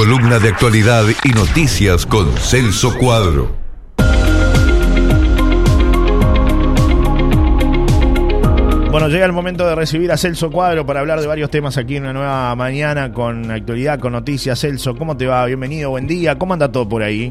Columna de actualidad y noticias con Celso Cuadro. Bueno, llega el momento de recibir a Celso Cuadro para hablar de varios temas aquí en una nueva mañana con actualidad, con noticias. Celso, ¿cómo te va? Bienvenido, buen día. ¿Cómo anda todo por ahí?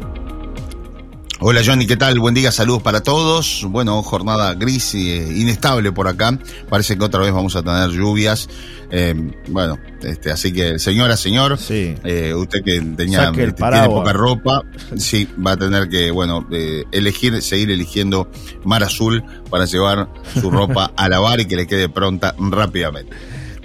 Hola Johnny, ¿qué tal? Buen día, saludos para todos. Bueno, jornada gris e inestable por acá. Parece que otra vez vamos a tener lluvias. Eh, bueno, este, así que señora, señor, Sí. eh, usted que tenía este, tiene poca ropa, sí, va a tener que, bueno, eh, elegir, seguir eligiendo Mar Azul para llevar su ropa a lavar y que le quede pronta rápidamente.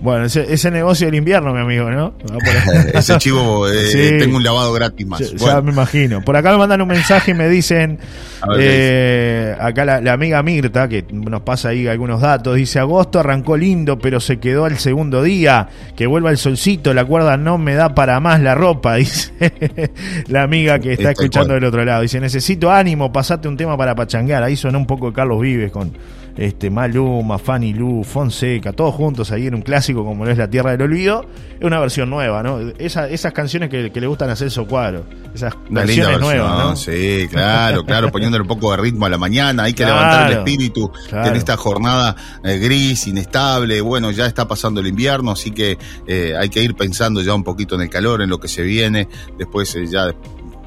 Bueno, ese, ese negocio del invierno, mi amigo, ¿no? Ese chivo, eh, Sí. tengo un lavado gratis más. Ya, me imagino. Por acá me mandan un mensaje y me dicen, A ver, ¿qué eh, acá la, la amiga Mirta, que nos pasa ahí algunos datos, dice, agosto arrancó lindo, pero se quedó al segundo día, que vuelva el solcito, la cuerda no me da para más la ropa, dice la amiga que está Tal escuchando cual. del otro lado. Dice, necesito ánimo, pasate un tema para pachanguear. Ahí sonó un poco de Carlos Vives con este Maluma, Fanny Lu, Fonseca, todos juntos ahí en un clásico como lo es La Tierra del Olvido. Es una versión nueva, ¿no? Esa- esas canciones que, que le gustan a Celso Cuadro, esas Una versión, nuevas, ¿no? Sí, claro, claro, poniéndole un poco de ritmo a la mañana, hay que Claro, levantar el espíritu claro. en esta jornada eh, gris, inestable, bueno, ya está pasando el invierno, así que eh, hay que ir pensando ya un poquito en el calor, en lo que se viene, después eh, ya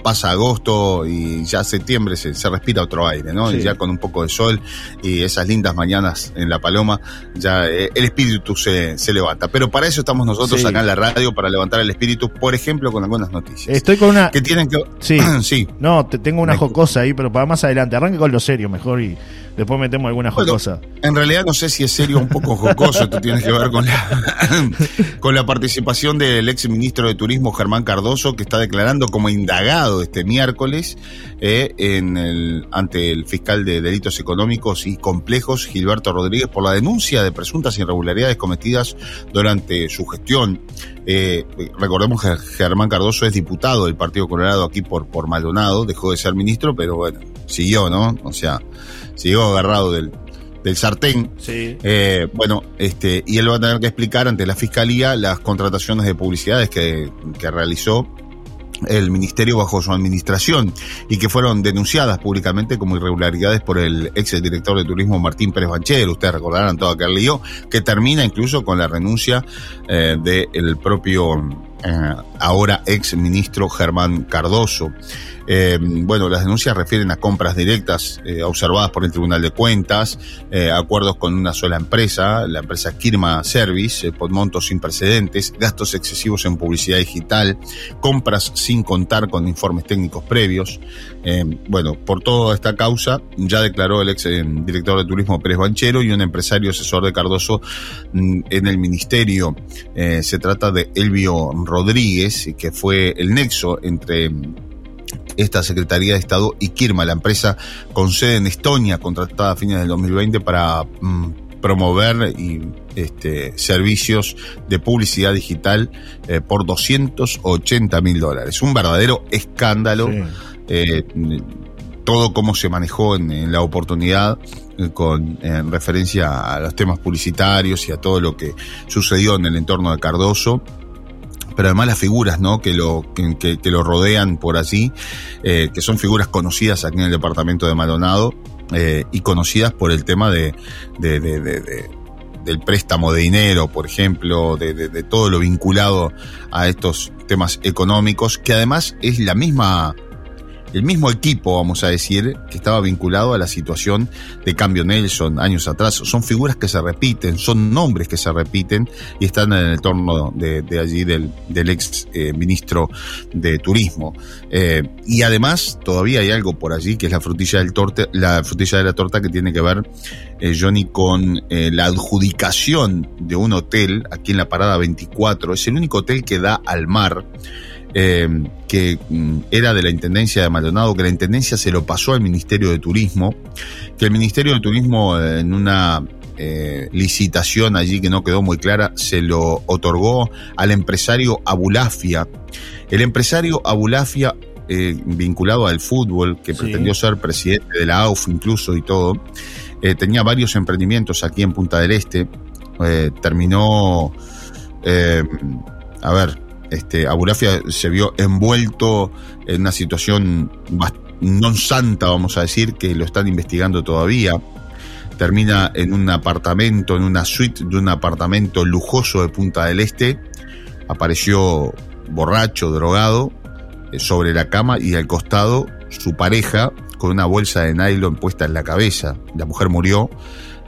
pasa agosto y ya septiembre se, se respira otro aire, ¿no? Sí. Y ya con un poco de sol y esas lindas mañanas en La Paloma, ya eh, el espíritu se, se levanta. Pero para eso estamos nosotros Sí. acá en la radio, para levantar el espíritu, por ejemplo, con algunas noticias. Estoy con una... que tienen que... Sí. sí. No, te tengo una jocosa ahí, pero para más adelante. Arranque con lo serio mejor y después metemos alguna Bueno, jocosa. En realidad no sé si es serio o un poco jocoso, esto tiene que ver con la, con la participación del ex ministro de Turismo Germán Cardoso, que está declarando como indagado este miércoles eh, en el, ante el fiscal de delitos económicos y complejos, Gilberto Rodríguez, por la denuncia de presuntas irregularidades cometidas durante su gestión. Eh, recordemos que Germán Cardoso es diputado del Partido Colorado aquí por, por Maldonado, dejó de ser ministro, pero bueno, siguió, ¿no? O sea, siguió agarrado del, del sartén. Sí. Eh, bueno, este, y él va a tener que explicar ante la fiscalía las contrataciones de publicidades que, que realizó el ministerio bajo su administración y que fueron denunciadas públicamente como irregularidades por el ex director de turismo Martín Pérez Banchero. Ustedes recordarán todo aquel lío que termina incluso con la renuncia eh, del propio eh, ahora ex ministro Germán Cardoso. Eh, bueno, las denuncias refieren a compras directas eh, observadas por el Tribunal de Cuentas, eh, acuerdos con una sola empresa, la empresa Kirma Service, por montos sin precedentes, gastos excesivos en publicidad digital, compras sin contar con informes técnicos previos. Bueno, por toda esta causa ya declaró el ex director de turismo Pérez Banchero y un empresario asesor de Cardoso mm, en el ministerio. Se trata de Elvio Rodríguez, que fue el nexo entre esta Secretaría de Estado y Kirma, la empresa con sede en Estonia, contratada a fines del 2020 para mm, promover y este, servicios de publicidad digital eh, por 280 mil dólares. Un verdadero escándalo. Sí. eh, todo cómo se manejó en, en la oportunidad eh, con en referencia a los temas publicitarios y a todo lo que sucedió en el entorno de Cardoso pero además las figuras ¿no? que, lo, que, que- que lo rodean por allí, eh, que son figuras conocidas aquí en el departamento de Maldonado eh, y conocidas por el tema de, de- de- de- de- del préstamo de dinero, por ejemplo, de, de- de todo lo vinculado a estos temas económicos, que además es la misma el mismo equipo, vamos a decir, que estaba vinculado a la situación de Cambio Nelson años atrás. Son figuras que se repiten, son nombres que se repiten y están en el entorno de, allí del, ex eh, ministro de Turismo. Eh, y además, todavía hay algo por allí que es la frutilla del torte, la frutilla de la torta que tiene que ver, eh, Johnny, con la adjudicación de un hotel aquí en la parada 24. Es el único hotel que da al mar eh, que mm, era de la Intendencia de Maldonado, que la Intendencia se lo pasó al Ministerio de Turismo, que el Ministerio de Turismo eh, en una eh, licitación allí que no quedó muy clara, se lo otorgó al empresario Abulafia. El empresario Abulafia, eh, vinculado al fútbol, que Sí. pretendió ser presidente de la AUF incluso y todo, eh, tenía varios emprendimientos aquí en Punta del Este, terminó, a ver, este, Abulafia se vio envuelto en una situación no santa, vamos a decir, que lo están investigando todavía. Termina en un apartamento, en una suite de un apartamento lujoso de Punta del Este. Apareció borracho, drogado, eh, sobre la cama y al costado su pareja con una bolsa de nylon puesta en la cabeza. La mujer murió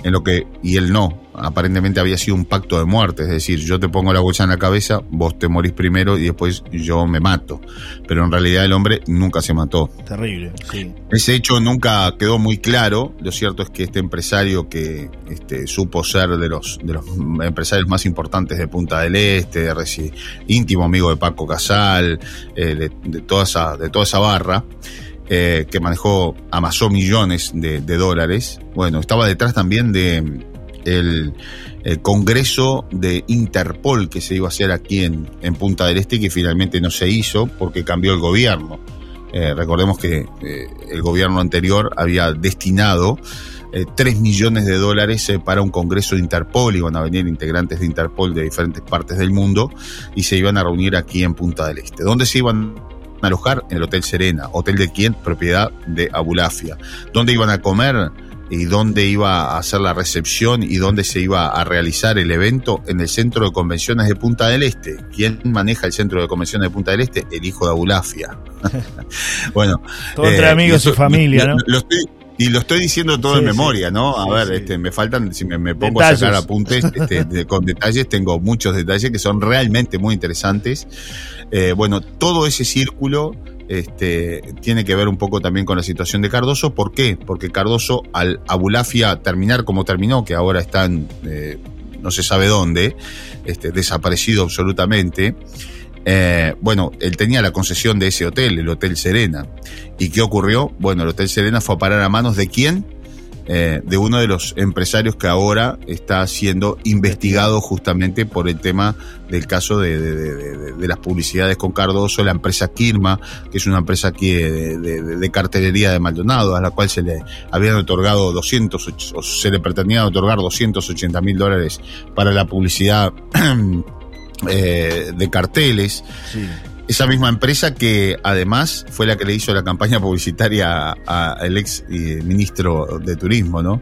en lo que, y él no, aparentemente había sido un pacto de muerte, es decir, yo te pongo la bolsa en la cabeza, vos te morís primero y después yo me mato. Pero en realidad el hombre nunca se mató. Terrible, sí. Ese hecho nunca quedó muy claro. Lo cierto es que este empresario que este, supo ser de los, de los empresarios más importantes de Punta del Este, de íntimo amigo de Paco Casal, eh, de, toda esa, de toda esa barra, eh, que manejó, amasó millones de, dólares. Bueno, estaba detrás también de el, congreso de Interpol que se iba a hacer aquí en, Punta del Este que finalmente no se hizo porque cambió el gobierno. Eh, recordemos que eh, el gobierno anterior había destinado 3 millones de dólares para un congreso de Interpol, iban a venir integrantes de Interpol de diferentes partes del mundo y se iban a reunir aquí en Punta del Este. ¿Dónde se iban alojar en el Hotel Serena, hotel de quién, propiedad de Abulafia. ¿Dónde iban a comer? Y dónde iba a hacer la recepción y dónde se iba a realizar el evento en el Centro de Convenciones de Punta del Este. ¿Quién maneja el Centro de Convenciones de Punta del Este? El hijo de Abulafia. bueno. Todo entre eh, amigos y familia, ¿no? y lo estoy diciendo todo en memoria, ¿no? A ver, este, me faltan, si me, pongo a sacar apuntes este, con detalles, tengo muchos detalles que son realmente muy interesantes. Eh, bueno, todo ese círculo este, tiene que ver un poco también con la situación de Cardoso. ¿Por qué? Porque Cardoso, al Abulafia terminar como terminó, que ahora está en, eh, no se sabe dónde, este, desaparecido absolutamente, eh, bueno, él tenía la concesión de ese hotel, el Hotel Serena. ¿Y qué ocurrió? Bueno, el Hotel Serena fue a parar a manos de quién? Eh, de uno de los empresarios que ahora está siendo investigado justamente por el tema del caso de, las publicidades con Cardoso, la empresa Kirma, que es una empresa aquí de, cartelería de Maldonado, a la cual se le habían otorgado 200, o se le pretendían otorgar 280 mil dólares para la publicidad eh, de carteles. Sí. Esa misma empresa que además fue la que le hizo la campaña publicitaria al ex eh, ministro de Turismo, ¿no?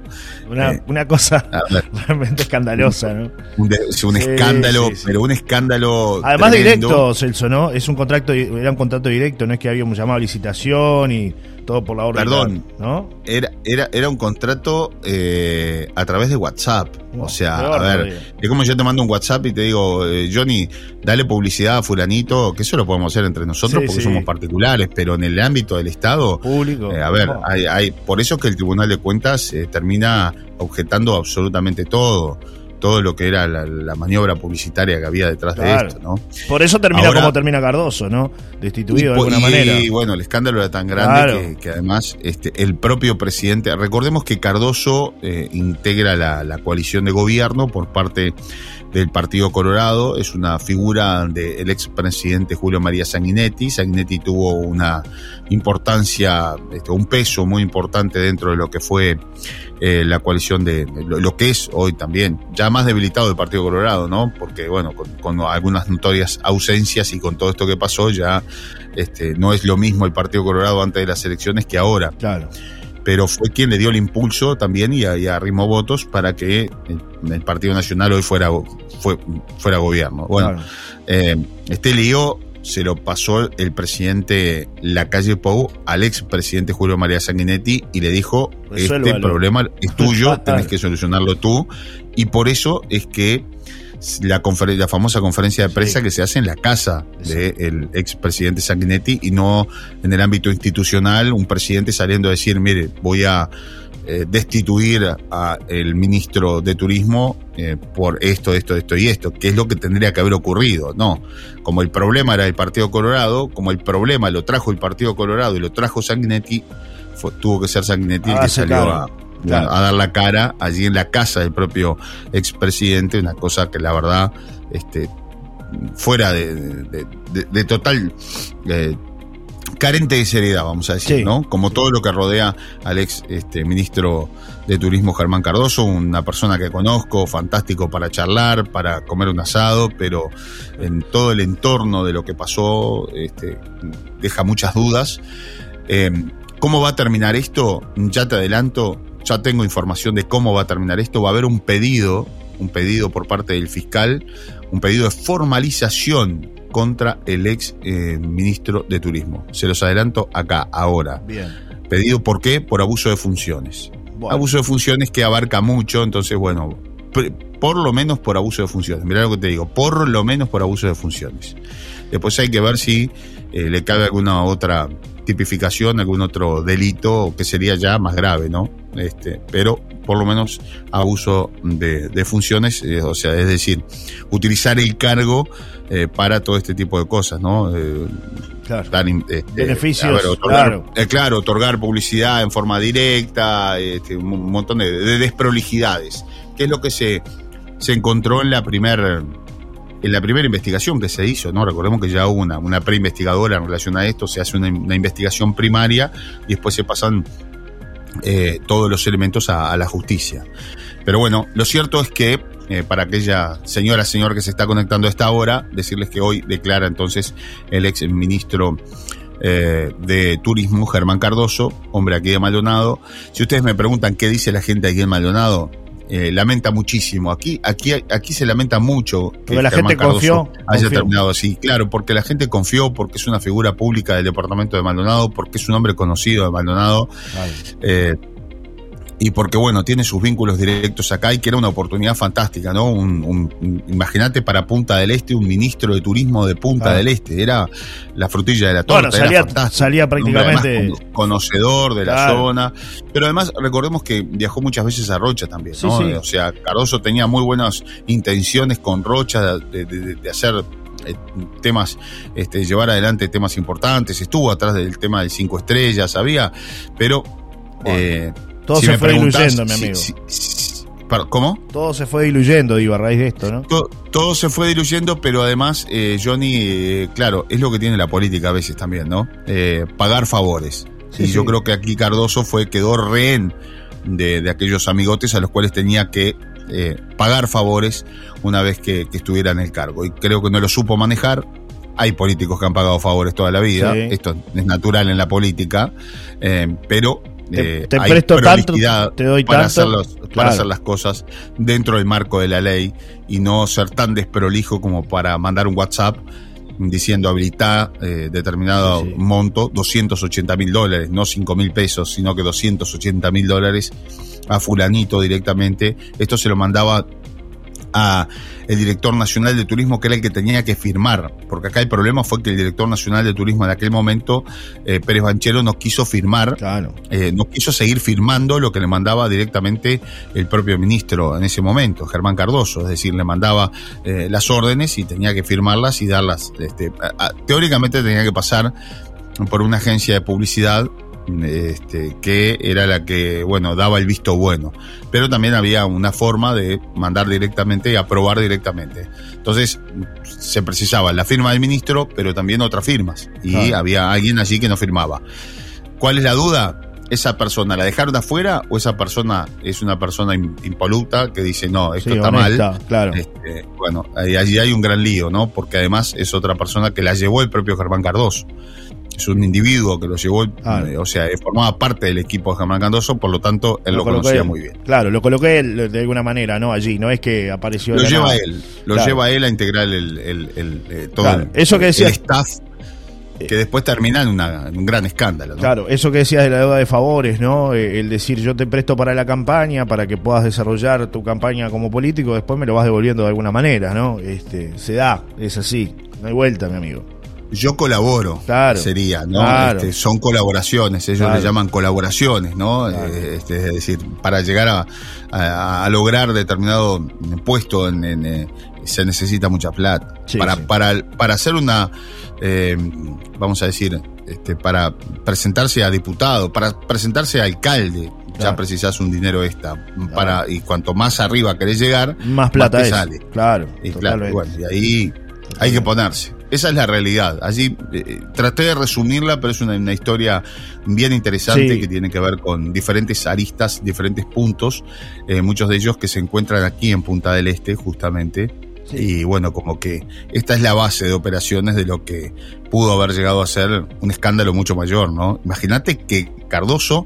Una, eh, cosa realmente escandalosa, ¿no? Un, un escándalo, pero un escándalo. Además directo, Celso, ¿no? Es un contrato, era un contrato directo, no es que había un llamado a licitación y todo por la orden. Perdón, ¿no? Era, era, era un contrato eh, a través de WhatsApp. o sea, a ver, es como yo te mando un WhatsApp y te digo, eh, Johnny, dale publicidad a fulanito, que eso lo podemos hacer entre nosotros porque somos particulares, pero en el ámbito del Estado, público. Eh, a ver, hay, hay, por eso es que el Tribunal de Cuentas termina objetando absolutamente todo todo lo que era la, maniobra publicitaria que había detrás de esto, ¿no? Por eso termina como termina Cardoso, ¿no? Destituido de alguna manera. Y bueno, el escándalo era tan grande que, además este, el propio presidente, recordemos que Cardoso eh, integra la, la coalición de gobierno por parte del Partido Colorado, es una figura del expresidente Julio María Sanguinetti. Sanguinetti tuvo una importancia, este, un peso muy importante dentro de lo que fue eh, la coalición de lo, que es hoy también, ya más debilitado el Partido Colorado, ¿no? Porque, bueno, con, algunas notorias ausencias y con todo esto que pasó, ya este, no es lo mismo el Partido Colorado antes de las elecciones que ahora. Claro pero fue quien le dio el impulso también y, arrimó votos para que el, Partido Nacional hoy fuera, fuera gobierno. Bueno, eh, este lío se lo pasó el presidente Lacalle Pou al expresidente Julio María Sanguinetti y le dijo, este problema es tuyo, tenés que solucionarlo tú. Y por eso es que la, la famosa conferencia de prensa que se hace en la casa del expresidente Sanguinetti y no en el ámbito institucional, un presidente saliendo a decir, mire, voy a eh, destituir a el ministro de Turismo eh, por esto, esto, esto y esto, que es lo que tendría que haber ocurrido. No, como el problema era el Partido Colorado, como el problema lo trajo el Partido Colorado y lo trajo Sanguinetti, tuvo que ser Sanguinetti el ah, que salió a a dar la cara allí en la casa del propio expresidente, una cosa que la verdad, este, fuera de, total eh, carente de seriedad, vamos a decir, Sí. ¿no? Como todo lo que rodea al ex este, ministro de Turismo Germán Cardoso, una persona que conozco, fantástico para charlar, para comer un asado, pero en todo el entorno de lo que pasó este, deja muchas dudas. Eh, ¿Cómo va a terminar esto? Ya te adelanto, ya tengo información de cómo va a terminar esto. Va a haber un pedido, un pedido por parte del fiscal, un pedido de formalización contra el ex eh, ministro de Turismo. Se los adelanto acá, ahora. Bien. Pedido, ¿por qué? Por abuso de funciones. Bueno. Abuso de funciones que abarca mucho, entonces, bueno, por lo menos por abuso de funciones. Mirá lo que te digo, por lo menos por abuso de funciones. Después hay que ver si eh, le cabe alguna otra tipificación, algún otro delito que sería ya más grave, ¿no? Este, pero por lo menos abuso de, de funciones, eh, o sea, es decir, utilizar el cargo eh, para todo este tipo de cosas, ¿no? Eh, Claro. dar este, Beneficios, a ver, otorgar, claro. claro, otorgar publicidad en forma directa, este, un montón de, de desprolijidades, que es lo que se, se encontró en la primer en la primera investigación que se hizo, ¿no? Recordemos que ya hubo una, una preinvestigadora en relación a esto, se hace una, una investigación primaria y después se pasan eh, todos los elementos a, la justicia. Pero bueno, lo cierto es que eh, para aquella señora, señor que se está conectando a esta hora, decirles que hoy declara entonces el ex ministro eh, de Turismo, Germán Cardoso, hombre aquí de Maldonado. Si ustedes me preguntan qué dice la gente aquí en Maldonado, eh, lamenta muchísimo. Aquí, aquí, aquí se lamenta mucho que Porque la Germán gente confió, haya confió. terminado así. Claro, porque la gente confió, porque es una figura pública del departamento de Maldonado, porque es un hombre conocido de Maldonado. Vale. Eh, y porque, bueno, tiene sus vínculos directos acá y que era una oportunidad fantástica, ¿no? Un, un- un- Imagínate para Punta del Este, un ministro de turismo de Punta del Este. Era la frutilla de la torta. Bueno, salía, prácticamente. además con- conocedor de la zona. Pero además, recordemos que viajó muchas veces a Rocha también, ¿no? Sí, sí. O sea, Cardoso tenía muy buenas intenciones con Rocha de, de- de hacer eh, temas, este, llevar adelante temas importantes. Estuvo atrás del tema de cinco estrellas, había, pero. Bueno, eh, Todo si se fue diluyendo, mi amigo. si- si- par- ¿Cómo? Todo se fue diluyendo, digo, a raíz de esto, ¿no? To- Todo se fue diluyendo, pero además, eh, Johnny, eh, claro, es lo que tiene la política a veces también, ¿no? Eh, pagar favores. Sí, y sí. yo creo que aquí Cardoso fue, quedó rehén de, de aquellos amigotes a los cuales tenía que pagar favores una vez que, que estuviera en el cargo. Y creo que no lo supo manejar. Hay políticos que han pagado favores toda la vida. Sí. Esto es natural en la política. eh, pero Te- eh, te hay presto tanto, prolijidad te doy para tanto. hacer los- para Claro. hacer las cosas dentro del marco de la ley y no ser tan desprolijo como para mandar un WhatsApp diciendo habilitar eh, determinado sí. monto, 280 mil dólares, no 5 mil pesos, sino que 280 mil dólares a fulanito directamente. Esto se lo mandaba a el director nacional de turismo que era el que tenía que firmar, porque acá el problema fue que el director nacional de turismo en aquel momento, eh, Pérez Banchero, no quiso firmar Claro. eh, no quiso seguir firmando lo que le mandaba directamente el propio ministro en ese momento, Germán Cardoso, es decir, le mandaba eh, las órdenes y tenía que firmarlas y darlas. Este, a- a- teóricamente tenía que pasar por una agencia de publicidad este, que era la que, bueno, daba el visto bueno. Pero también había una forma de mandar directamente y aprobar directamente. Entonces, se precisaba la firma del ministro, pero también otras firmas. Y Claro. había alguien allí que no firmaba. ¿Cuál es la duda? ¿Esa persona la dejaron afuera o esa persona es una persona im- impoluta que dice, no, esto Sí, está honesta, mal? Claro. Este, bueno, allí hay un gran lío, ¿no? Porque además es otra persona que la llevó el propio Germán Cardoso. Es un individuo que lo llevó, Ah. eh, o sea, eh, formaba parte del equipo de Germán Cardoso, por lo tanto, él lo, conocía muy bien. Claro, lo coloqué él de alguna manera, ¿no? Allí, no es que apareció Lo lleva nada. él, lo Claro. lleva él a integrar el, el- el- eh, todo Claro, eso que decías- el staff que después termina en, una- en un gran escándalo. ¿no? Claro, eso que decías de la deuda de favores, ¿no? Eh, El decir yo te presto para la campaña, para que puedas desarrollar tu campaña como político, después me lo vas devolviendo de alguna manera, ¿no? Este, se da, es así, no hay vuelta, mi amigo. Yo colaboro, Claro. sería, ¿no? Claro. Este, son colaboraciones, ellos Claro. le llaman colaboraciones, ¿no? Eh, este, es decir, para llegar a, a- a lograr determinado puesto en, en, eh, se necesita mucha plata. Sí, para, sí. para, para hacer una, eh, vamos a decir, este, para presentarse a diputado, para presentarse a alcalde, ya Claro. precisás un dinero extra. Para, y cuanto más arriba querés llegar, Más plata te es. sale. Claro, Y claro, bueno, y ahí hay que ponerse. Esa es la realidad. Allí eh, traté de resumirla, pero es una, una historia bien interesante Sí. que tiene que ver con diferentes aristas, diferentes puntos, eh, muchos de ellos que se encuentran aquí en Punta del Este, justamente. Y bueno, como que esta es la base de operaciones de lo que pudo haber llegado a ser un escándalo mucho mayor, ¿no? Imagínate que Cardoso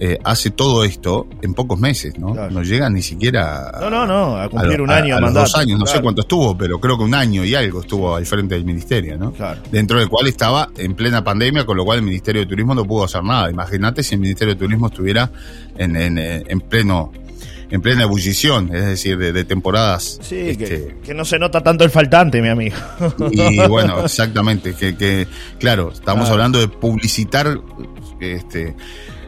eh, hace todo esto en pocos meses, ¿no? Claro. No llega ni siquiera a, No, no, no, a cumplir a- un a- año a los mandato. dos años, no sé cuánto estuvo, pero creo que un año y algo estuvo al frente del ministerio, ¿no? Claro. Dentro del cual estaba en plena pandemia, con lo cual el Ministerio de Turismo no pudo hacer nada. Imagínate si el Ministerio de Turismo estuviera en, en, eh, en pleno en plena ebullición, es decir, de, de temporadas. Sí, este, que, que no se nota tanto el faltante, mi amigo. y bueno, exactamente, que, que claro, estamos Claro. hablando de publicitar este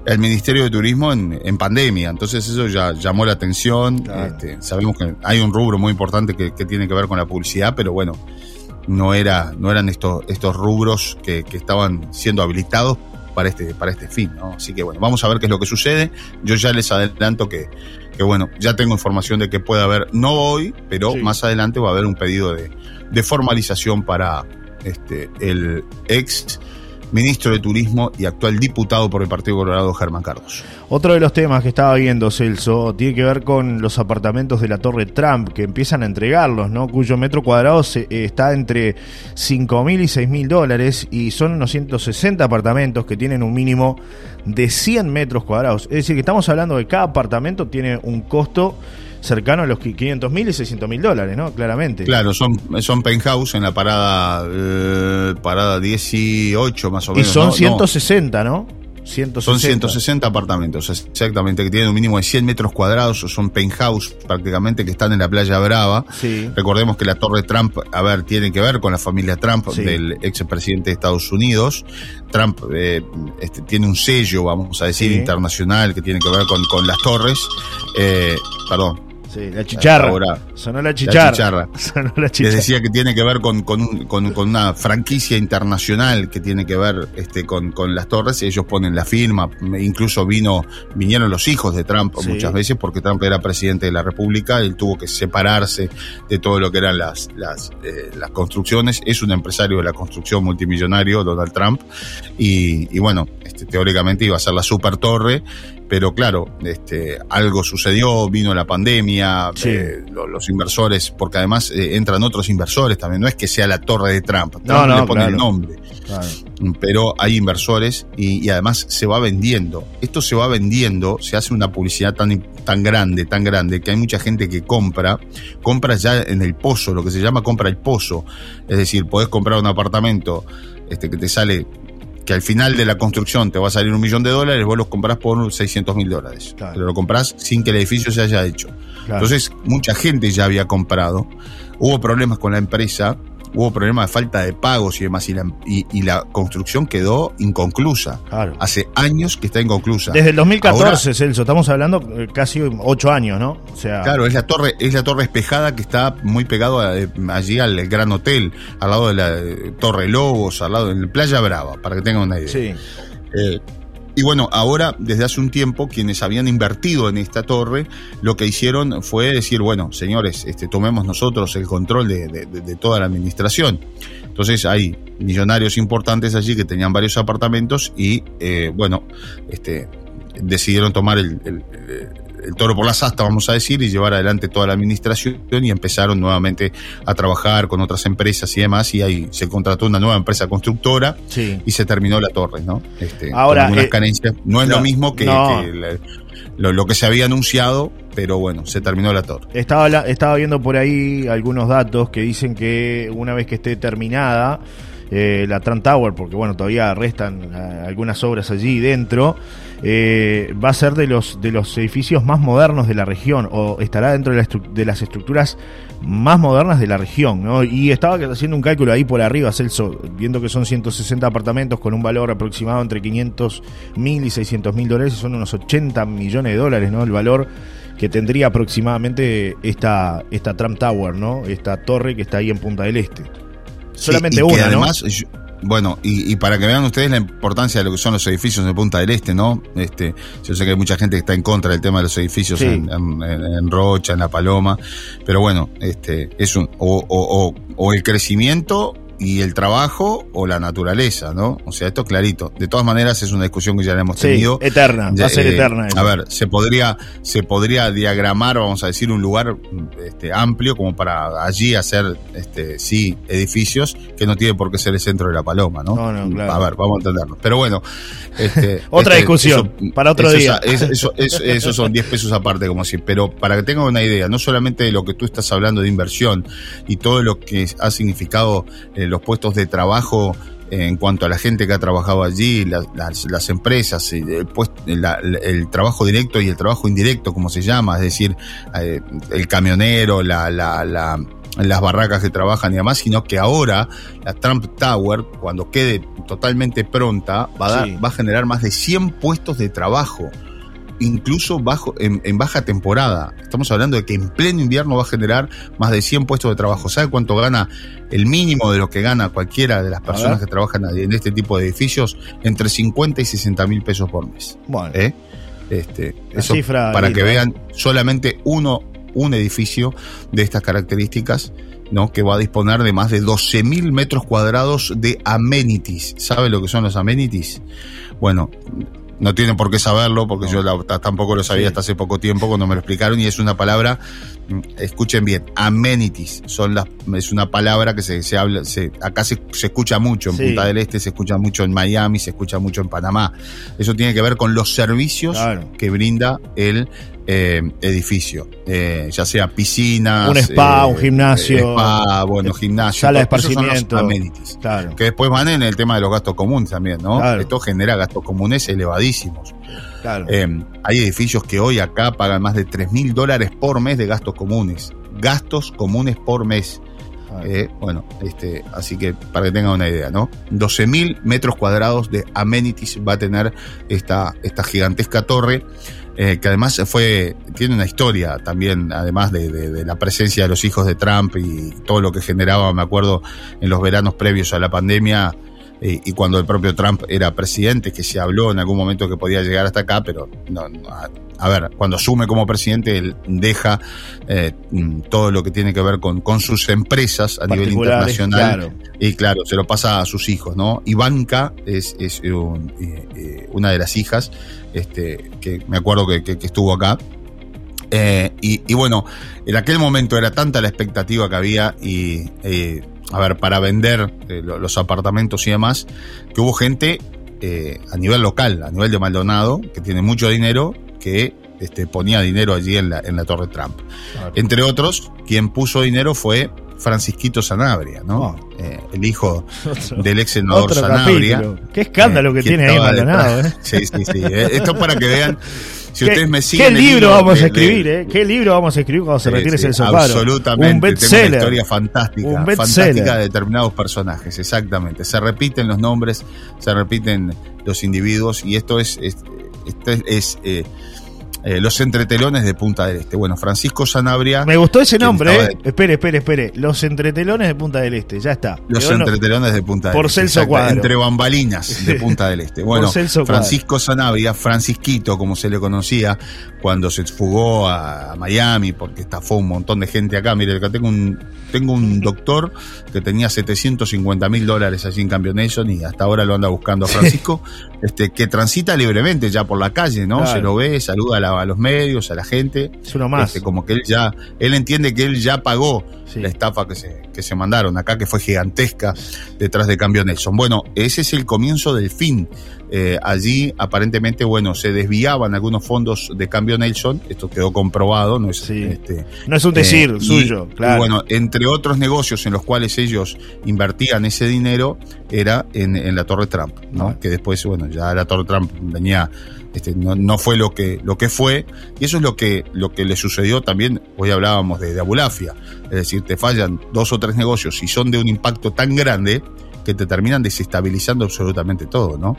el Ministerio de Turismo en, en pandemia, entonces eso ya llamó la atención. Claro. este, sabemos que hay un rubro muy importante que, que tiene que ver con la publicidad, pero bueno, no era, no eran estos, estos rubros que, que estaban siendo habilitados para este, para este fin, ¿no? Así que bueno, vamos a ver qué es lo que sucede. Yo ya les adelanto que, que bueno, ya tengo información de que puede haber, no hoy, pero Sí. más adelante va a haber un pedido de, de formalización para este, el ex ministro de Turismo y actual diputado por el Partido Colorado, Germán Cardoso. Otro de los temas que estaba viendo Celso tiene que ver con los apartamentos de la Torre Trump que empiezan a entregarlos, ¿no? Cuyo metro cuadrado eh, está entre 5 mil y 6 mil dólares y son unos 160 apartamentos que tienen un mínimo de 100 metros cuadrados. Es decir, que estamos hablando de cada apartamento tiene un costo cercano a los 500 mil y 600 mil dólares, ¿no? Claramente. Claro, son, son penthouse en la parada, eh, parada 18 más o Y menos. son ¿no? No, 160, ¿no? 160. Son 160 apartamentos, exactamente, que tienen un mínimo de 100 metros cuadrados, o son penthouse prácticamente, que están en la playa Brava. Sí. Recordemos que la Torre Trump, a ver, tiene que ver con la familia Trump Sí. del ex presidente de Estados Unidos. Trump eh, este, tiene un sello, vamos a decir, Sí. internacional que tiene que ver con, con las torres. Eh, perdón, Sí, la chicharra. Ahora, Sonó la chicharra. chicharra. Sonó la les chicharra. decía que tiene que ver con, con, un- con- con una franquicia internacional que tiene que ver este, con, las torres. Ellos ponen la firma, incluso vino, vinieron los hijos de Trump Sí. muchas veces porque Trump era presidente de la República, él tuvo que separarse de todo lo que eran las, las, eh, las construcciones. Es un empresario de la construcción multimillonario, Donald Trump, y, y bueno, este, teóricamente iba a ser la super torre. Pero claro, este, algo sucedió, vino la pandemia, Sí. eh, lo- los inversores, porque además eh, entran otros inversores también, no es que sea la torre de Trump, Trump No, no, le pone claro. el nombre, Claro. pero hay inversores y, y además se va vendiendo. Esto se va vendiendo, se hace una publicidad tan, tan grande, tan grande, que hay mucha gente que compra, compra ya en el pozo, lo que se llama compra el pozo, es decir, podés comprar un apartamento este, que te sale que al final de la construcción te va a salir un millón de dólares, vos los comprás por 600 mil dólares. Claro. Pero lo comprás sin que el edificio se haya hecho. Claro. Entonces, mucha gente ya había comprado. Hubo problemas con la empresa, hubo problemas de falta de pagos y demás, y la, y, y la construcción quedó inconclusa. Claro. Hace años que está inconclusa. Desde el 2014, Ahora- Celso, estamos hablando eh, casi ocho años, ¿no? O sea, Claro, es la torre, es la torre espejada que está muy pegado a- eh, allí al Gran Hotel, al lado de la eh, Torre Lobos, al lado de la Playa Brava, para que tengan una idea. sí, Eh, y bueno, ahora, desde hace un tiempo, quienes habían invertido en esta torre, lo que hicieron fue decir, bueno, señores, este, tomemos nosotros el control de, toda la administración. Entonces hay millonarios importantes allí que tenían varios apartamentos y, eh, bueno, este, decidieron tomar el, el- el- toro por las astas, vamos a decir, y llevar adelante toda la administración y empezaron nuevamente a trabajar con otras empresas y demás, y ahí se contrató una nueva empresa constructora sí. y se terminó la torre, ¿no? Este, Ahora, con eh, carencias. No es no, lo mismo que, no. que la- lo, lo que se había anunciado, pero bueno, se terminó la torre. Estaba, estaba viendo por ahí algunos datos que dicen que una vez que esté terminada eh, la Trump Tower, porque bueno, todavía restan eh, algunas obras allí dentro, eh, va a ser de los, de los edificios más modernos de la región, o estará dentro de, la de las estructuras más modernas de la región, ¿no? Y estaba haciendo un cálculo ahí por arriba, Celso, viendo que son 160 apartamentos con un valor aproximado entre 500 mil y 600 mil dólares, son unos 80 millones de dólares, ¿no? El valor que tendría aproximadamente esta, esta Trump Tower, ¿no? Esta torre que está ahí en Punta del Este. Solamente Sí, y que una, ¿no? yo- bueno, y, y para que vean ustedes la importancia de lo que son los edificios de Punta del Este, ¿no? Este, yo sé que hay mucha gente que está en contra del tema de los edificios Sí. en, en- en- en Rocha, en La Paloma, pero bueno, este, es un, o, o- o- o el crecimiento y el trabajo o la naturaleza, ¿no? O sea, esto clarito. De todas maneras es una discusión que ya la hemos Sí, tenido. eterna, va a ser Eh, eterna. A ver, se podría, se podría diagramar, vamos a decir, un lugar este, amplio como para allí hacer, este, sí, edificios que no tiene por qué ser el centro de la paloma, ¿no? No, no, claro. A ver, vamos a entendernos. Pero bueno, este, Otra este, discusión, para otro eso día. es- eso, eso- eso son 10 pesos aparte, como si. Pero para que tengan una idea, no solamente de lo que tú estás hablando de inversión y todo lo que ha significado eh, los puestos de trabajo eh, en cuanto a la gente que ha trabajado allí, la- las, las empresas, el, puest- la- el trabajo directo y el trabajo indirecto, como se llama, es decir, eh, el camionero, la, la, la- las barracas que trabajan y demás, sino que ahora la Trump Tower, cuando quede totalmente pronta, va a, dar- Sí. va a generar más de 100 puestos de trabajo, incluso bajo, en, en baja temporada. Estamos hablando de que en pleno invierno va a generar más de 100 puestos de trabajo. ¿Sabe cuánto gana el mínimo de lo que gana cualquiera de las personas que trabajan en este tipo de edificios? Entre 50 y 60 mil pesos por mes. Bueno, ¿eh? Este, eso cifra para que vean solamente uno, un edificio de estas características, ¿no? Que va a disponer de más de 12 mil metros cuadrados de amenities. ¿Sabe lo que son los amenities? Bueno, no tienen por qué saberlo, porque No. yo la- tampoco lo sabía Sí. hasta hace poco tiempo cuando me lo explicaron, y es una palabra, mm, escuchen bien, amenities, son las, es una palabra que se, se habla, se, acá se, se escucha mucho en Sí. Punta del Este, se escucha mucho en Miami, se escucha mucho en Panamá. Eso tiene que ver con los servicios Claro. que brinda el eh, edificio, eh, ya sea piscinas, Un spa, eh, un gimnasio, spa, bueno, gimnasio, sala de son los esparcimiento. amenities claro. que después van en el tema de los gastos comunes también, ¿no? Claro. Esto genera gastos comunes elevadísimos. claro. Eh, hay edificios que hoy acá pagan más de 3 mil dólares por mes de gastos comunes. Gastos comunes por mes. Eh, bueno, este, así que para que tengan una idea, ¿no? 12 mil metros cuadrados de amenities va a tener esta, esta gigantesca torre. Eh, que además fue, tiene una historia también, además de, de- de la presencia de los hijos de Trump y todo lo que generaba, me acuerdo, en los veranos previos a la pandemia, eh, y cuando el propio Trump era presidente, que se habló en algún momento que podía llegar hasta acá, pero no, no, a, a ver, cuando asume como presidente, él deja eh, mm, todo lo que tiene que ver con, con sus empresas a nivel internacional. Claro. Y claro, se lo pasa a sus hijos, ¿no? Ivanka es, es un- eh, eh, una de las hijas, este, que me acuerdo que, que- que estuvo acá. Eh, y, y bueno, en aquel momento era tanta la expectativa que había y, eh, a ver, para vender eh, lo- los apartamentos y demás, que hubo gente eh, a nivel local, a nivel de Maldonado, que tiene mucho dinero, que este, ponía dinero allí en la, en la Torre Trump. Claro. Entre otros, quien puso dinero fue Francisquito Sanabria, ¿no? Oh. Eh, el hijo Otro- del ex senador Sanabria. capítulo. Qué escándalo eh, que tiene ahí Maldonado. ¿eh? Sí, sí, sí. Esto para que vean, si ¿Qué, ustedes me qué siguen. el libro vamos de- a de- escribir, eh? ¿Qué libro vamos a escribir cuando se Sí, retire sí, Celso Faro? Absolutamente. Un Tengo una bestseller. historia fantástica. Un fantástica bestseller. de determinados personajes, exactamente. Se repiten los nombres, se repiten los individuos y esto es, es, esto es, es, eh, eh, los entretelones de Punta del Este. Bueno, Francisco Sanabria. Me gustó ese ¿Quién nombre, eh. Espere, espere, espere. Los entretelones de Punta del Este, ya está. Los no- entretelones de Punta del por Este. Celso exacto, Cuadro. Entre bambalinas de Punta del Este. Bueno, Por Celso. Francisco Sanabria, Francisquito, como se le conocía, cuando se fugó a Miami, porque estafó un montón de gente acá. Mire, acá tengo un, tengo un doctor que tenía 750 mil dólares allí en Cambio Nelson y hasta ahora lo anda buscando a Francisco, este, que transita libremente ya por la calle, ¿no? Claro. Se lo ve, saluda a, la- a los medios, a la gente. Es uno más. Este, como que él ya, él entiende que él ya pagó Sí. la estafa que se, que se mandaron acá, que fue gigantesca detrás de Cambio Nelson. Bueno, ese es el comienzo del fin. Eh, allí, aparentemente, bueno, se desviaban algunos fondos de Cambio Nelson, esto quedó comprobado, no es Sí. este, No es un decir eh, y- suyo, y claro. bueno, entre otros negocios en los cuales ellos invertían ese dinero, era en, en la Torre Trump, ¿no? Ah. Que después, bueno, ya la Torre Trump venía, este, no, no fue lo que, lo que fue, y eso es lo que, lo que le sucedió también, hoy hablábamos de, de Abulafia, es decir, te fallan dos o tres negocios y son de un impacto tan grande que te terminan desestabilizando absolutamente todo, ¿no?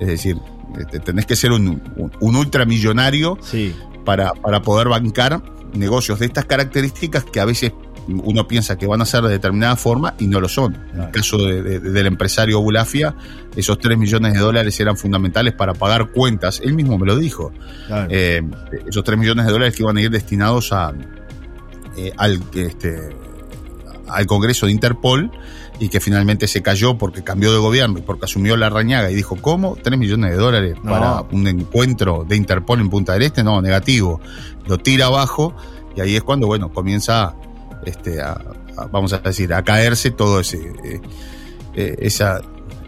Es decir, este, tenés que ser un, un, un ultramillonario sí. para, para poder bancar negocios de estas características que a veces uno piensa que van a ser de determinada forma y no lo son. En el caso de- de- del empresario Bulafia, esos 3 millones de dólares eran fundamentales para pagar cuentas. Él mismo me lo dijo. claro. Eh, esos 3 millones de dólares que iban a ir destinados a, eh, al, este, al Congreso de Interpol y que finalmente se cayó porque cambió de gobierno y porque asumió la rañaga y dijo, ¿cómo? ¿3 millones de dólares No. para un encuentro de Interpol en Punta del Este? No, negativo. Lo tira abajo y ahí es cuando, bueno, comienza este, a, a- vamos a decir, a caerse todo ese, eh, eh, esa,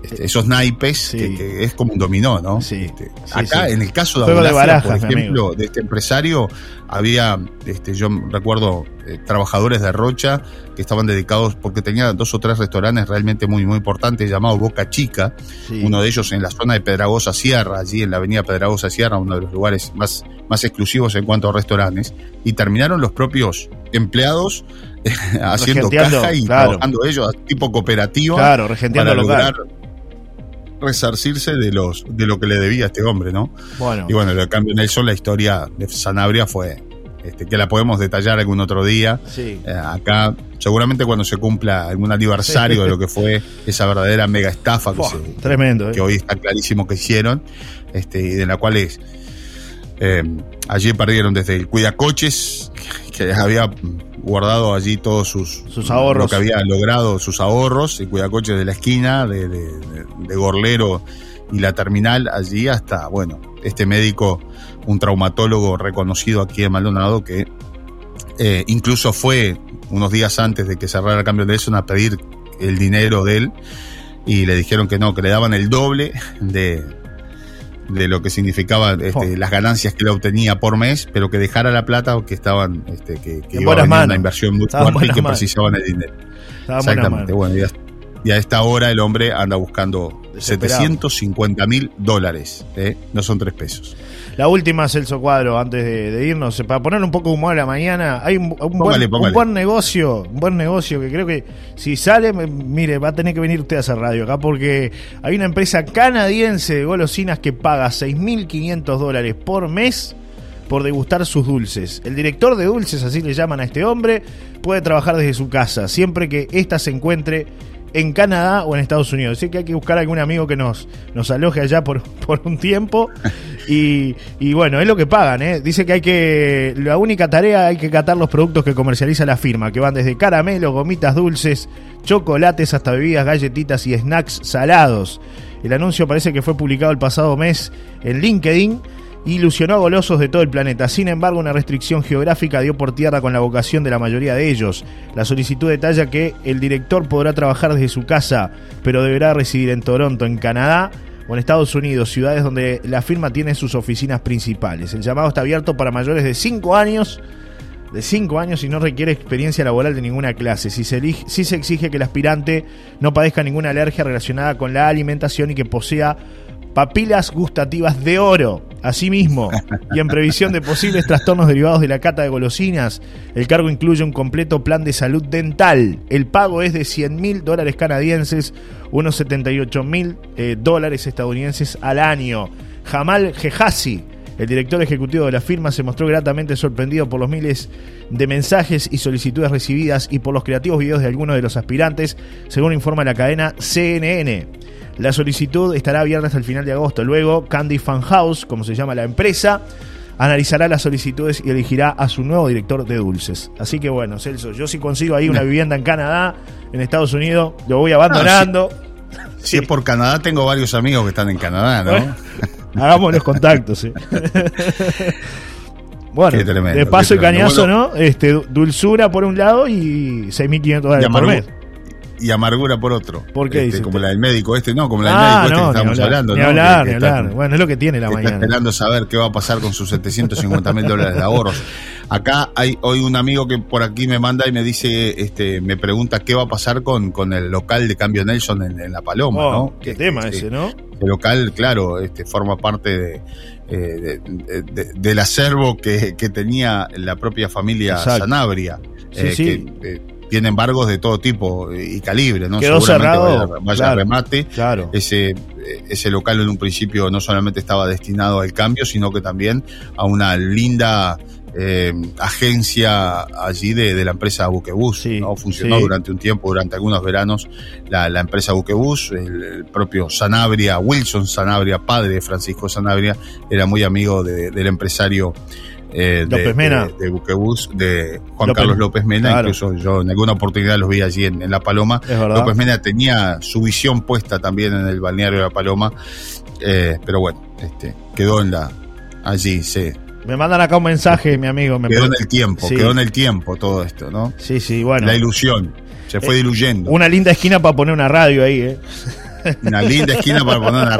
este, esos naipes Sí. que, que es como un dominó, ¿no? Sí, Este, sí, acá, sí. en el caso de Abulafia, barajas, por ejemplo, de este empresario, había, este, yo recuerdo, eh, trabajadores de Rocha que estaban dedicados, porque tenía dos o tres restaurantes realmente muy, muy importantes, llamados Boca Chica, uno de ellos en la zona de Pedragosa Sierra, allí en la avenida Pedragosa Sierra, uno de los lugares más, más exclusivos en cuanto a restaurantes, y terminaron los propios empleados haciendo caja y claro. trabajando ellos, tipo cooperativa, Claro, para local. Resarcirse de los de lo que le debía a este hombre, ¿no? Bueno, Y bueno, lo cambio Nelson, la historia de Sanabria fue este, que la podemos detallar algún otro día. sí. Eh, acá, seguramente cuando se cumpla algún aniversario de lo que fue esa verdadera mega estafa que, se- tremendo, ¿eh? que hoy está clarísimo que hicieron, este, y de la cual es, eh, allí perdieron desde el cuidacoches, que había guardado allí todos sus, Sus ahorros. lo que había logrado, sus ahorros, el cuidacoches de la esquina, de, de, de- de Gorlero y la terminal, allí hasta, bueno, este médico, un traumatólogo reconocido aquí en Maldonado, que eh, incluso fue unos días antes de que cerrara el cambio de Nelson a pedir el dinero de él y le dijeron que no, que le daban el doble de, de lo que significaba este, las ganancias que él obtenía por mes, pero que dejara la plata o que estaban, este, que, iba a una inversión muy Estaba fuerte y que manos. precisaban el dinero. Estaba Exactamente. Bueno, y a, y a esta hora el hombre anda buscando Desesperado. 750 mil dólares. ¿eh? No son tres pesos. La última, Celso Cuadro, antes de, de irnos, para poner un poco de humor a la mañana, hay un, un buen, Póngale, un buen negocio, un buen negocio que creo que si sale, mire, va a tener que venir usted a hacer radio acá porque hay una empresa canadiense de golosinas que paga 6.500 dólares por mes por degustar sus dulces. El director de dulces, así le llaman a este hombre, puede trabajar desde su casa, siempre que ésta se encuentre en Canadá o en Estados Unidos. Así que hay que buscar algún amigo que nos, nos aloje allá por, por un tiempo. Y, y bueno, es lo que pagan, ¿eh? Dice que hay que. La única tarea hay que catar los productos que comercializa la firma, que van desde caramelo, gomitas dulces, chocolates hasta bebidas, galletitas y snacks salados. El anuncio parece que fue publicado el pasado mes en LinkedIn ilusionó a golosos de todo el planeta. Sin embargo, una restricción geográfica dio por tierra con la vocación de la mayoría de ellos. La solicitud detalla que el director podrá trabajar desde su casa, pero deberá residir en Toronto, en Canadá o en Estados Unidos, ciudades donde la firma tiene sus oficinas principales. El llamado está abierto para mayores de 5 años de 5 años y no requiere experiencia laboral de ninguna clase. Si se, elige- si se exige que el aspirante no padezca ninguna alergia relacionada con la alimentación y que posea papilas gustativas de oro. Asimismo, y en previsión de posibles trastornos derivados de la cata de golosinas, el cargo incluye un completo plan de salud dental. El pago es de 100 mil dólares canadienses, unos 78 mil eh, dólares estadounidenses al año. Jamal Jehasi, el director ejecutivo de la firma se mostró gratamente sorprendido por los miles de mensajes y solicitudes recibidas y por los creativos videos de algunos de los aspirantes, según informa la cadena CNN. La solicitud estará abierta hasta el final de agosto. Luego, Candy Fan House, como se llama la empresa, analizará las solicitudes y elegirá a su nuevo director de dulces. Así que bueno, Celso, yo si consigo ahí una vivienda en Canadá, en Estados Unidos, lo voy abandonando. Si es por Canadá, tengo varios amigos que están en Canadá, ¿no? Bueno, Hagamos los contactos, sí. bueno, Qué tremendo, de paso y cañazo. ¿no? Este, du- dulzura por un lado y 6.500 dólares por mes. Y amargura por otro. ¿Por qué Este, como la del médico este, no, como la del Ah, médico este que estábamos hablar, hablando, ni ¿no? hablar, Que- ni está- hablar. Bueno, es lo que tiene la que está mañana. esperando saber qué va a pasar con sus 750 mil dólares de ahorros. Acá hay hoy un amigo que por aquí me manda y me dice, este, me pregunta qué va a pasar con, con el local de cambio Nelson en, en La Paloma, Oh, ¿no? Qué tema que- ese, ¿no? El local, claro, este, forma parte de, eh, de- de- del acervo que, que tenía la propia familia Exacto. Sanabria, Sí, eh, sí. que eh, tiene embargos de todo tipo y calibre, ¿no? Quedó Seguramente cerrado, vaya, vaya claro. remate. Claro. Ese, ese local en un principio no solamente estaba destinado al cambio, sino que también a una linda eh, agencia allí de, de la empresa Buquebus. Sí, ¿no? Funcionó sí. durante un tiempo, durante algunos veranos, la, la empresa Buquebus, el, el propio Sanabria, Wilson Sanabria, padre de Francisco Sanabria, era muy amigo de- del empresario eh, de, López Mena. de, de Buquebús, de Juan López- Carlos López Mena, claro. incluso yo en alguna oportunidad los vi allí en, en La Paloma. López Mena tenía su visión puesta también en el balneario de La Paloma, eh, pero bueno, este, quedó en la allí, se Me mandan acá un mensaje, mi amigo. Me quedó en el tiempo, Sí. quedó en el tiempo todo esto, ¿no? Sí, sí, bueno. La ilusión se fue Eh, diluyendo. Una linda esquina para poner una radio ahí, ¿eh? Una linda esquina para poner una